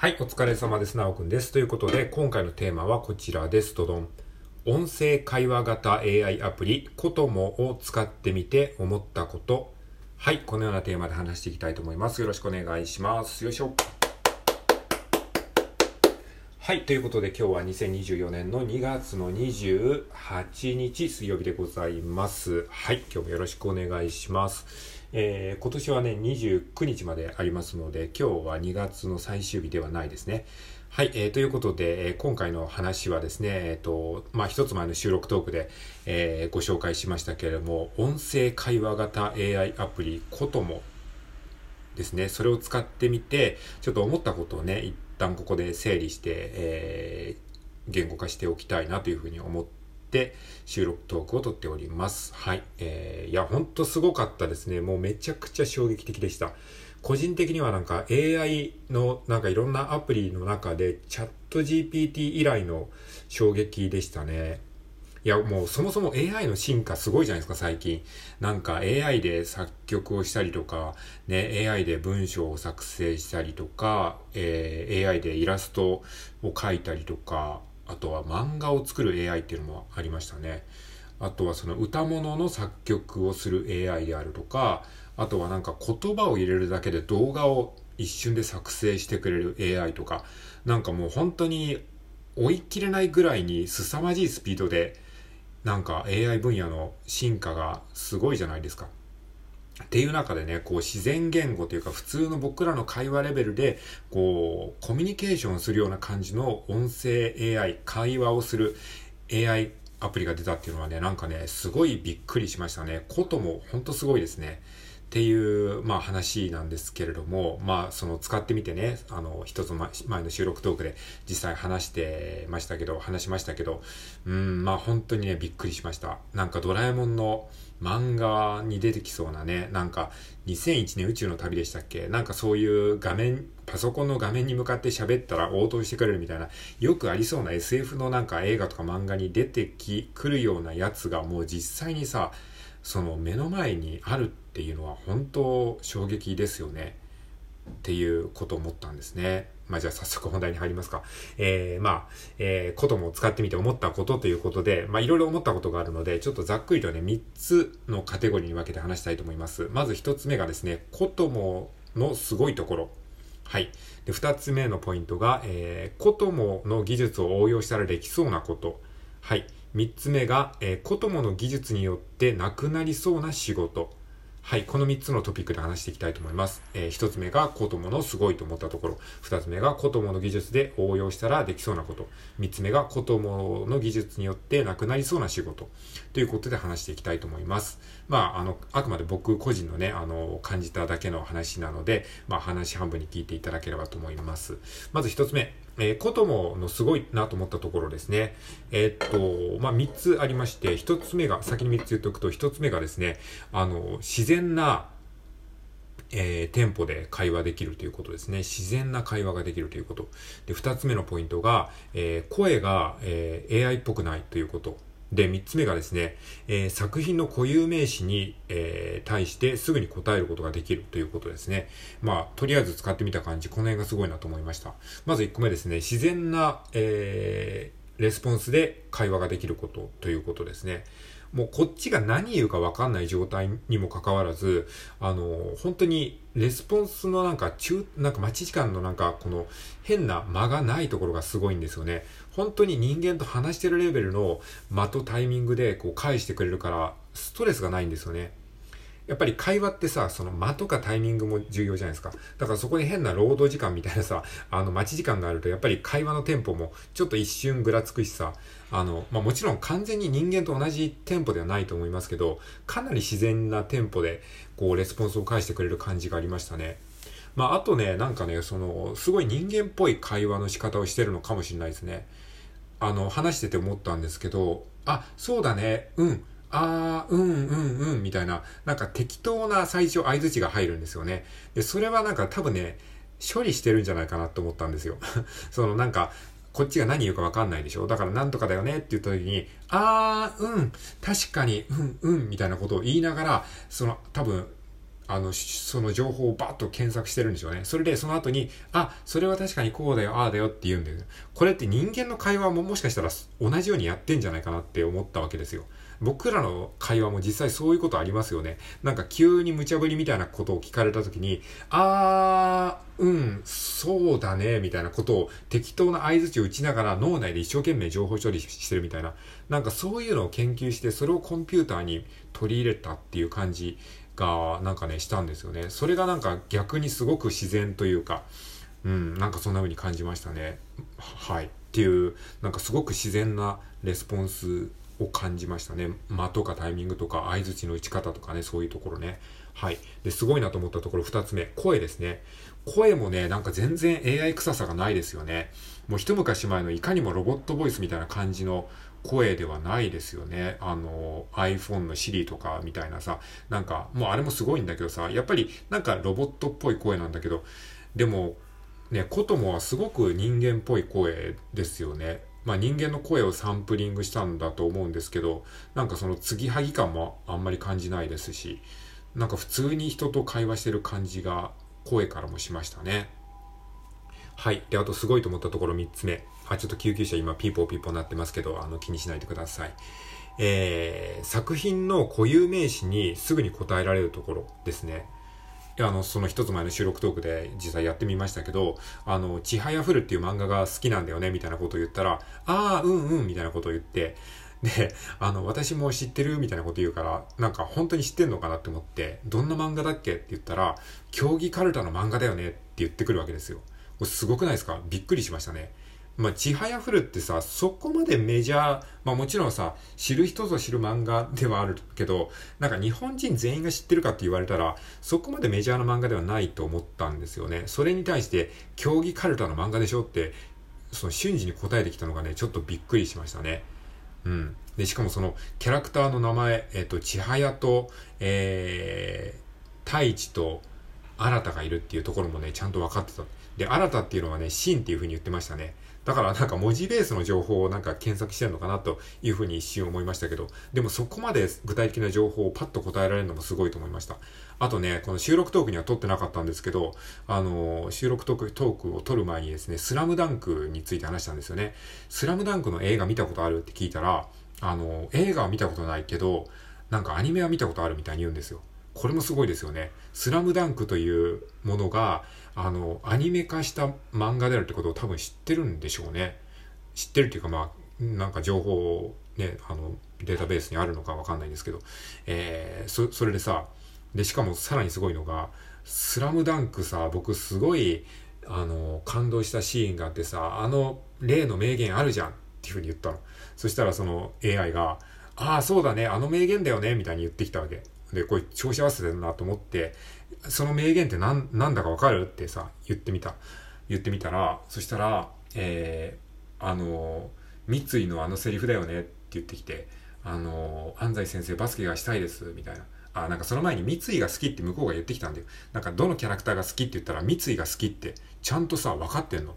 はい、お疲れ様です。なおくんです。ということで、今回のテーマはこちらです。どどん。音声会話型 AI アプリ、コトモを使ってみて思ったこと。はい、このようなテーマで話していきたいと思います。よろしくお願いします。よいしょ。はい、ということで今日は2024年の2月の28日水曜日でございます。はい、今日もよろしくお願いします。えー今年はね、29日までありますので、今日は2月の最終日ではないですね。はい、えーということで、えー今回の話はですね、えっ、と、まあ、一つ前の収録トークで、えーご紹介しましたけれども、音声会話型 AI アプリ、コトモですね。それを使ってみて、ちょっと思ったことをね、一旦ここで整理して、えー言語化しておきたいなというふうに思って、収録トークを撮っております。はい。えーいや、ほんとすごかったですね。もうめちゃくちゃ衝撃的でした。個人的にはなんか AI のなんかいろんなアプリの中でチャット GPT 以来の衝撃でしたね。いや、もうそもそも AI の進化すごいじゃないですか、最近。なんか AI で作曲をしたりとか、ね、AI で文章を作成したりとか、えー AI でイラストを描いたりとか、あとは漫画を作る AI っていうのもありましたね。あとはその歌物の作曲をする AI であるとか、あとはなんか言葉を入れるだけで動画を一瞬で作成してくれる AI とか、なんかもう本当に追い切れないぐらいに凄まじいスピードで、なんか AI 分野の進化がすごいじゃないですか。っていう中でね、こう自然言語というか普通の僕らの会話レベルで、こう、コミュニケーションするような感じの音声 AI、会話をする AI アプリが出たっていうのはね、なんかね、すごいびっくりしましたね。こともほんとすごいですね。っていう、まあ話なんですけれども、まあその使ってみてね、あの、一つ前の収録トークで実際話してましたけど、話しましたけど、うん、まあ本当にね、びっくりしました。なんかドラえもんの漫画に出てきそうなね、なんか2001年宇宙の旅でしたっけ？なんかそういう画面、パソコンの画面に向かって喋ったら応答してくれるみたいな、よくありそうな SF のなんか映画とか漫画に出てき、くるようなやつがもう実際にさ、その目の前にあるってていうのは本当衝撃ですよね。っていうことを思ったんですね。まあじゃあ早速本題に入りますか。えー、まあ、えー、ことも使ってみて思ったことということで、まあいろいろ思ったことがあるので、ちょっとざっくりとね、3つのカテゴリーに分けて話したいと思います。まず1つ目がですね、ことものすごいところ。はい。で、2つ目のポイントが、えー、こともの技術を応用したらできそうなこと。はい。3つ目が、えー、こともの技術によってなくなりそうな仕事。はい。この3つのトピックで話していきたいと思います。えー、1つ目がコトモのすごいと思ったところ。2つ目がコトモの技術で応用したらできそうなこと。3つ目がコトモの技術によってなくなりそうな仕事。ということで話していきたいと思います。まあ、あの、あくまで僕個人のね、あの、感じただけの話なので、まあ、話半分に聞いていただければと思います。まず1つ目。えー、コトモのすごいなと思ったところですね。えーっと、まあ、3つありまして、1つ目が、先に3つ言っておくと、1つ目がですね、あの、自然な、えー、テンポで会話できるということですね。自然な会話ができるということ。で、2つ目のポイントが、えー、声が、え、AI っぽくないということ。で、3つ目がですね、えー作品の固有名詞に、えー対してすぐに答えることができるということですね。まあ、とりあえず使ってみた感じ、この辺がすごいなと思いました。まず1個目ですね、自然な、えーレスポンスで会話ができることということですね。もうこっちが何言うか分かんない状態にもかかわらず、あの、本当にレスポンスのなんか中、なんか待ち時間のなんかこの変な間がないところがすごいんですよね。本当に人間と話してるレベルの間とタイミングでこう返してくれるから、ストレスがないんですよね。やっぱり会話ってさ、その間とかタイミングも重要じゃないですか。だからそこに変な労働時間みたいなさ、あの待ち時間があると、やっぱり会話のテンポもちょっと一瞬ぐらつくしさ、あの、まあ、もちろん完全に人間と同じテンポではないと思いますけど、かなり自然なテンポで、こう、レスポンスを返してくれる感じがありましたね。まあ、あとね、なんかね、その、すごい人間っぽい会話の仕方をしてるのかもしれないですね。あの、話してて思ったんですけど、あ、そうだね、うん、あー、うん、うん、うん、みたいな、なんか適当な最初合図値が入るんですよね。で、それはなんか多分ね、処理してるんじゃないかなと思ったんですよ。そのなんか、こっちが何言うかわかんないでしょだからなんとかだよねって言った時に、あー、うん、確かに、うん、うん、みたいなことを言いながら、その多分、あの、その情報をバッと検索してるんでしょうね。それでその後に、あ、それは確かにこうだよ、ああだよって言うんだよ。これって人間の会話ももしかしたら同じようにやってんじゃないかなって思ったわけですよ。僕らの会話も実際そういうことありますよね。なんか急に無茶ぶりみたいなことを聞かれた時に、あー、うん、そうだね、みたいなことを適当な合図を打ちながら脳内で一生懸命情報処理してるみたいな、なんかそういうのを研究してそれをコンピューターに取り入れたっていう感じがなんかね、したんですよね。それがなんか逆にすごく自然というか、うん、なんかそんな風に感じましたね。はい。っていう、なんかすごく自然なレスポンスを感じましたね。間とかタイミングとか相槌の打ち方とかね、そういうところね。はい。で、すごいなと思ったところ2つ目。声ですね。声もね、なんか全然 AI 臭さがないですよね。もう一昔前のいかにもロボットボイスみたいな感じの声ではないですよね。あの、iPhone の Siri とかみたいなさ、なんか、もうあれもすごいんだけどさ、やっぱりなんかロボットっぽい声なんだけど、でも、ね、コトモはすごく人間っぽい声ですよね。まあ人間の声をサンプリングしたんだと思うんですけど、なんかその継ぎはぎ感もあんまり感じないですし、なんか普通に人と会話してる感じが声からもしましたね。はい。で、あとすごいと思ったところ3つ目。あ、ちょっと救急車今ピーポーピーポーなってますけど、あの気にしないでください。えー、作品の固有名詞にすぐに答えられるところですね。あの、その一つ前の収録トークで実際やってみましたけど、あの、ちはやふるっていう漫画が好きなんだよね、みたいなことを言ったら、ああ、うんうん、みたいなことを言って、で、あの、私も知ってるみたいなこと言うから、なんか本当に知ってんのかなって思って、どんな漫画だっけ？って言ったら、競技カルタの漫画だよねって言ってくるわけですよ。これすごくないですか？びっくりしましたね。まあ、ちはやふるってさ、そこまでメジャー、まあもちろんさ、知る人ぞ知る漫画ではあるけど、なんか日本人全員が知ってるかって言われたら、そこまでメジャーな漫画ではないと思ったんですよね。それに対して、競技カルタの漫画でしょって、その瞬時に答えてきたのがね、ちょっとびっくりしましたね。うん。で、しかもそのキャラクターの名前、えっ、と、ちはやと、えー、太一と新たがいるっていうところもね、ちゃんと分かってた。で、新たっていうのはね、シンっていう風に言ってましたね。だからなんか文字ベースの情報をなんか検索してるのかなというふうに一瞬思いましたけど、でもそこまで具体的な情報をパッと答えられるのもすごいと思いました。あとね、この収録トークには撮ってなかったんですけど、あの、収録トークトークを撮る前にですね、スラムダンクについて話したんですよね。スラムダンクの映画見たことあるって聞いたら、あの、映画は見たことないけど、なんかアニメは見たことあるみたいに言うんですよ。これもすごいですよね。スラムダンクというものが、あの、アニメ化した漫画であるってことを多分知ってるんでしょうね。知ってるっていうかまあ、なんか情報ね、あの、データベースにあるのかわかんないんですけど、えー、そ、それでさ、で、しかもさらにすごいのが、スラムダンクさ、僕すごい、あの、感動したシーンがあってさ、あの例の名言あるじゃんっていうふうに言ったの。そしたらその AI が、ああ、そうだね、あの名言だよね、みたいに言ってきたわけ。で、これ調子合わせてるなと思って、その名言って何、なんだかわかる？ってさ、言ってみた。言ってみたら、そしたら、えー、あの、三井のあのセリフだよね？って言ってきて、あの、安西先生バスケがしたいです、みたいな。あ、なんかその前に三井が好きって向こうが言ってきたんだよ。なんかどのキャラクターが好きって言ったら三井が好きってちゃんとさ、分かってんの。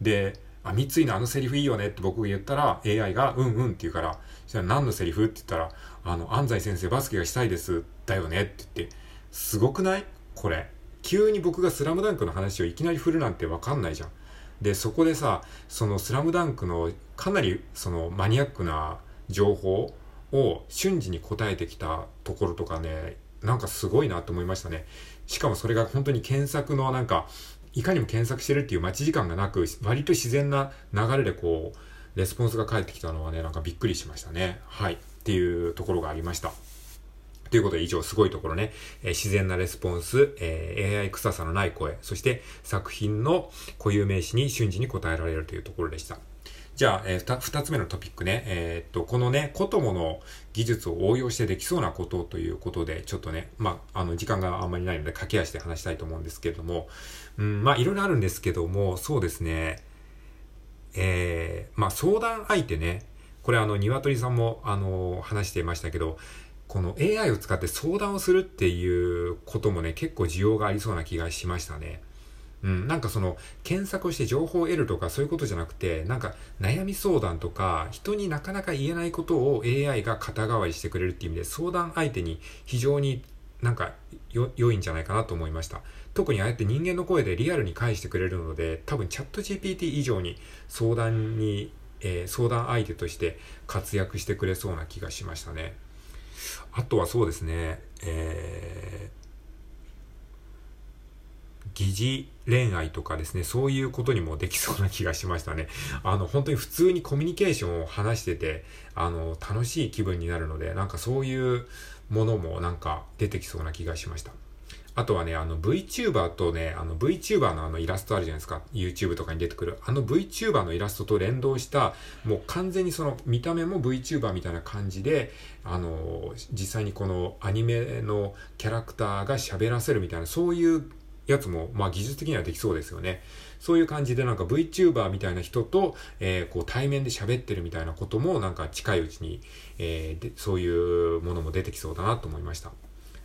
で、あ、三井のあのセリフいいよねって僕が言ったら AI がうんうんって言うから、じゃあ何のセリフって言ったら、あの、安西先生バスケがしたいです、だよねって言って、すごくない？これ。急に僕がスラムダンクの話をいきなり振るなんてわかんないじゃん。で、そこでさ、そのスラムダンクのかなりそのマニアックな情報を瞬時に答えてきたところとかね、なんかすごいなと思いましたね。しかもそれが本当に検索のなんか、いかにも検索してるっていう待ち時間がなく、割と自然な流れでこう、レスポンスが返ってきたのはね、なんかびっくりしましたね。はい。っていうところがありました。ということで以上すごいところね、えー、自然なレスポンス、えー、AI 臭さのない声、そして作品の固有名詞に瞬時に答えられるというところでした。じゃあ、えー、二つ目のトピックね、えー、っと、このね、コトモの技術を応用してできそうなことということで、ちょっとね、まあ、あの、時間があんまりないので駆け足で話したいと思うんですけれども、うん、まあ、いろいろあるんですけども、そうですね、えー、まあ、相談相手ね、これあの、鶏さんも、あの、話していましたけど、この AI を使って相談をするっていうこともね、結構需要がありそうな気がしましたね。うん、なんかその、検索して情報を得るとかそういうことじゃなくて、なんか悩み相談とか、人になかなか言えないことを AI が肩代わりしてくれるっていう意味で、相談相手に非常になんか良いんじゃないかなと思いました。特にああやって人間の声でリアルに返してくれるので、多分チャット GPT 以上に相談に、えー、相談相手として活躍してくれそうな気がしましたね。あとはそうですね、えー疑似恋愛とかですね、そういうことにもできそうな気がしましたね。あの、本当に普通にコミュニケーションを話してて、あの、楽しい気分になるので、なんかそういうものもなんか出てきそうな気がしました。あとはね、あの VTuber とね、あの VTuber のあのイラストあるじゃないですか。YouTube とかに出てくる。あの VTuber のイラストと連動した、もう完全にその見た目も VTuber みたいな感じで、あの、実際にこのアニメのキャラクターが喋らせるみたいな、そういうやつも、まあ技術的にはできそうですよね。そういう感じでなんか VTuber みたいな人と、えー、こう対面で喋ってるみたいなこともなんか近いうちに、えー、でそういうものも出てきそうだなと思いました。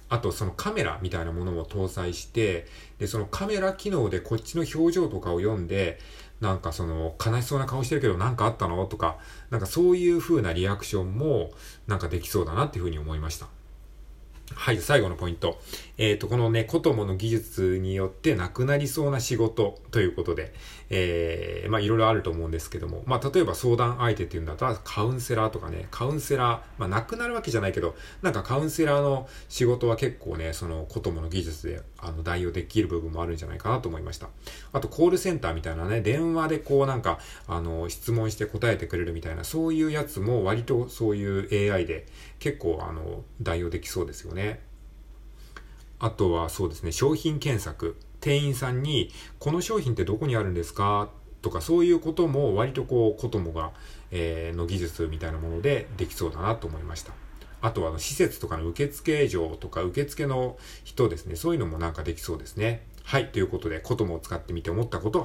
あとそのカメラみたいなものも搭載して、で、そのカメラ機能でこっちの表情とかを読んで、なんかその悲しそうな顔してるけど何かあったの？とか、なんかそういう風なリアクションもなんかできそうだなっていう風に思いました。はい、最後のポイント。えっ、ー、と、このね、コトモの技術によってなくなりそうな仕事ということで、えー、まあいろいろあると思うんですけども、まあ例えば相談相手っていうんだったらカウンセラーとかね、カウンセラー、まあなくなるわけじゃないけど、なんかカウンセラーの仕事は結構ね、そのコトモの技術であの代用できる部分もあるんじゃないかなと思いました。あとコールセンターみたいなね、電話でこうなんか、あの、質問して答えてくれるみたいな、そういうやつも割とそういう AI で結構あの、代用できそうですよね。あとはそうですね、商品検索。店員さんに、この商品ってどこにあるんですか？とか、そういうことも割とこう、コトモが、えー、の技術みたいなものでできそうだなと思いました。あとはあの施設とかの受付嬢とか受付の人ですね。そういうのもなんかできそうですね。はい。ということで、コトモを使ってみて思ったことを